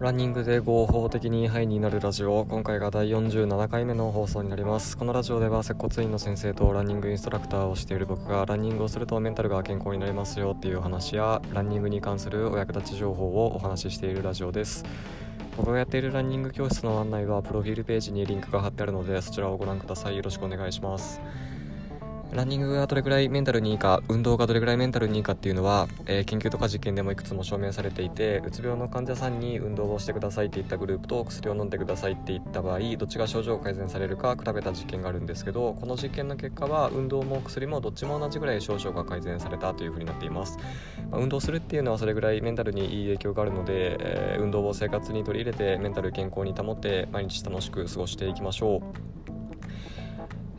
ランニングで合法的にハイになるラジオ。今回が第47回目の放送になります。このラジオでは接骨院の先生とランニングインストラクターをしている僕がランニングをするとメンタルが健康になりますよっていう話やランニングに関するお役立ち情報をお話ししているラジオです。僕がやっているランニング教室の案内はプロフィールページにリンクが貼ってあるのでそちらをご覧ください。よろしくお願いします。ランニングがどれくらいメンタルにいいか運動がどれくらいメンタルにいいかっていうのは、えー、研究とか実験でもいくつも証明されていてうつ病の患者さんに運動をしてくださいっていったグループと薬を飲んでくださいっていった場合どっちが症状が改善されるか比べた実験があるんですけどこの実験の結果は運動も薬もどっちも同じぐらい症状が改善されたというふうになっています、まあ、運動するっていうのはそれぐらいメンタルにいい影響があるので、えー、運動を生活に取り入れてメンタル健康に保って毎日楽しく過ごしていきましょう。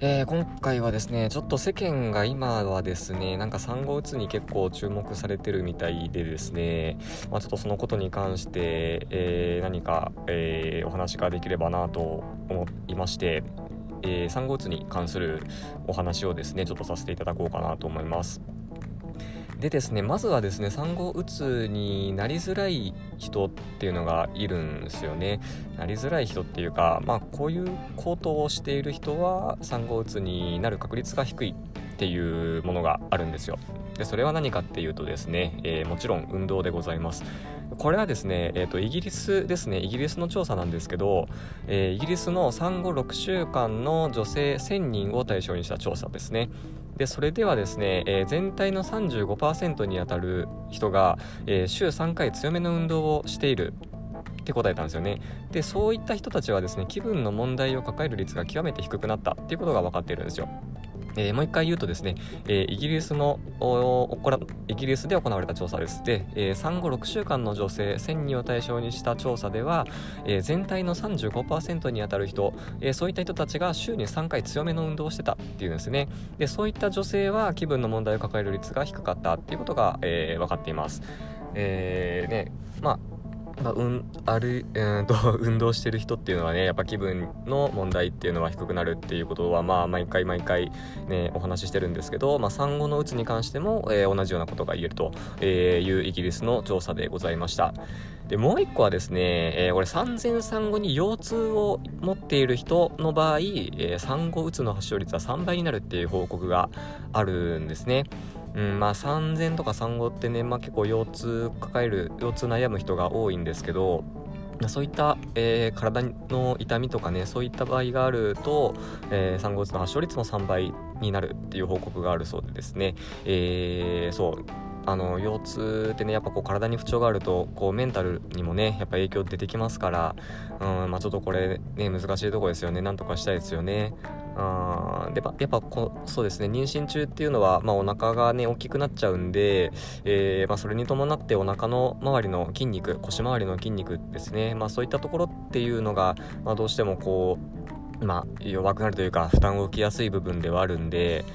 えー、今回はですね、ちょっと世間が今はですね、なんか産後うつに結構注目されてるみたいでですね、まあ、ちょっとそのことに関して、えー、何か、えー、お話ができればなと思いまして、え産後うつに関するお話をですね、ちょっとさせていただこうかなと思います。でですねまずはですね産後うつになりづらい人っていうのがいるんですよね。なりづらい人っていうかまあこういう行動をしている人は産後うつになる確率が低いっていうものがあるんですよ。でそれは何かっていうとですね、えー、もちろん運動でございます。これはですね、えーと、イギリスですねイギリスの調査なんですけど、えー、イギリスの産後6週間の女性1000人を対象にした調査ですね。でそれではですね、えー、全体の35%にあたる人が、えー、週3回強めの運動をしているって答えたんですよね。でそういった人たちはですね気分の問題を抱える率が極めて低くなったっていうことが分かっているんですよ。えー、もう一回言うとですね、えー、イギリスのイギリスで行われた調査です。で、えー、産後6週間の女性1000人を対象にした調査では、えー、全体の35%にあたる人、えー、そういった人たちが週に3回強めの運動をしてたっていうんですね。で、そういった女性は気分の問題を抱える率が低かったっていうことが、えー、分かっています。えーね、まあまあ、うんある、えーと、運動してる人っていうのはねやっぱ気分の問題っていうのは低くなるっていうことはまあ毎回毎回ねお話ししてるんですけど、まあ、産後のうつに関しても、えー、同じようなことが言えるというイギリスの調査でございました。でもう一個はですね、えー、これ産前産後に腰痛を持っている人の場合、えー、産後うつの発症率は3倍になるっていう報告があるんですね。うんまあ、産前とか産後ってね、まあ、結構腰痛抱える腰痛悩む人が多いんですけどそういった、えー、体の痛みとかねそういった場合があると、えー、産後うつの発症率も3倍になるっていう報告があるそうでですね、えー、そう。あの腰痛ってねやっぱこう体に不調があるとこうメンタルにもねやっぱ影響出てきますからうんまあちょっとこれね難しいとこですよね。なんとかしたいですよね。あでやっぱこそうですね。妊娠中っていうのは、まあ、お腹がね大きくなっちゃうんで、え、まあ、それに伴ってお腹の周りの筋肉腰回りの筋肉ですね、まあ、そういったところっていうのが、まあ、どうしてもこう、まあ、弱くなるというか負担を受けやすい部分ではあるんで、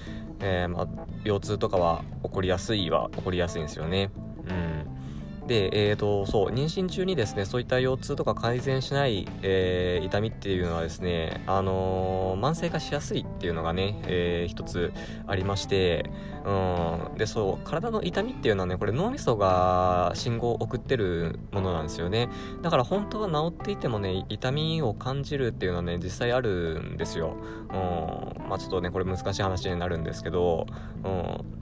えー、まあ、腰痛とかは起こりやすいは起こりやすいんですよね。で、えーと、そう妊娠中にですねそういった腰痛とか改善しない、えー、痛みっていうのはですね、あのー、慢性化しやすいっていうのがね、えー、一つありまして、うん、でそう体の痛みっていうのはねこれ脳みそが信号を送ってるものなんですよね。だから本当は治っていてもね痛みを感じるっていうのはね実際あるんですよ、うんまあ、ちょっとねこれ難しい話になるんですけど、うん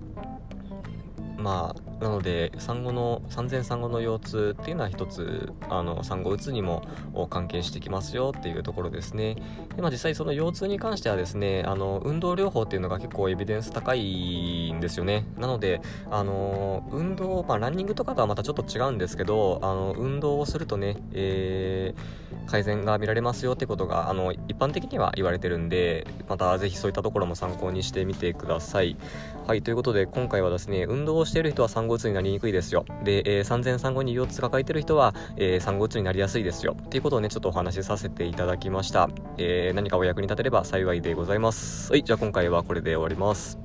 まあなので産後の産前産後の腰痛っていうのは一つあの産後うつにも関係してきますよっていうところですね。で、まあ、実際その腰痛に関してはですねあの運動療法っていうのが結構エビデンス高いんですよね。なのであの運動、まあ、ランニングとかとはまたちょっと違うんですけどあの運動をするとね、えー、改善が見られますよってことがあの一般的には言われてるんでまたぜひそういったところも参考にしてみてください。はいということで今回はですね運動をしている人は産後うつになりにくいですよ。で、えー、産前産後に腰痛抱えてる人は、えー、産後うつになりやすいですよ。っていうことをね、ちょっとお話しさせていただきました。えー、何かお役に立てれば幸いでございます。はい、じゃあ今回はこれで終わります。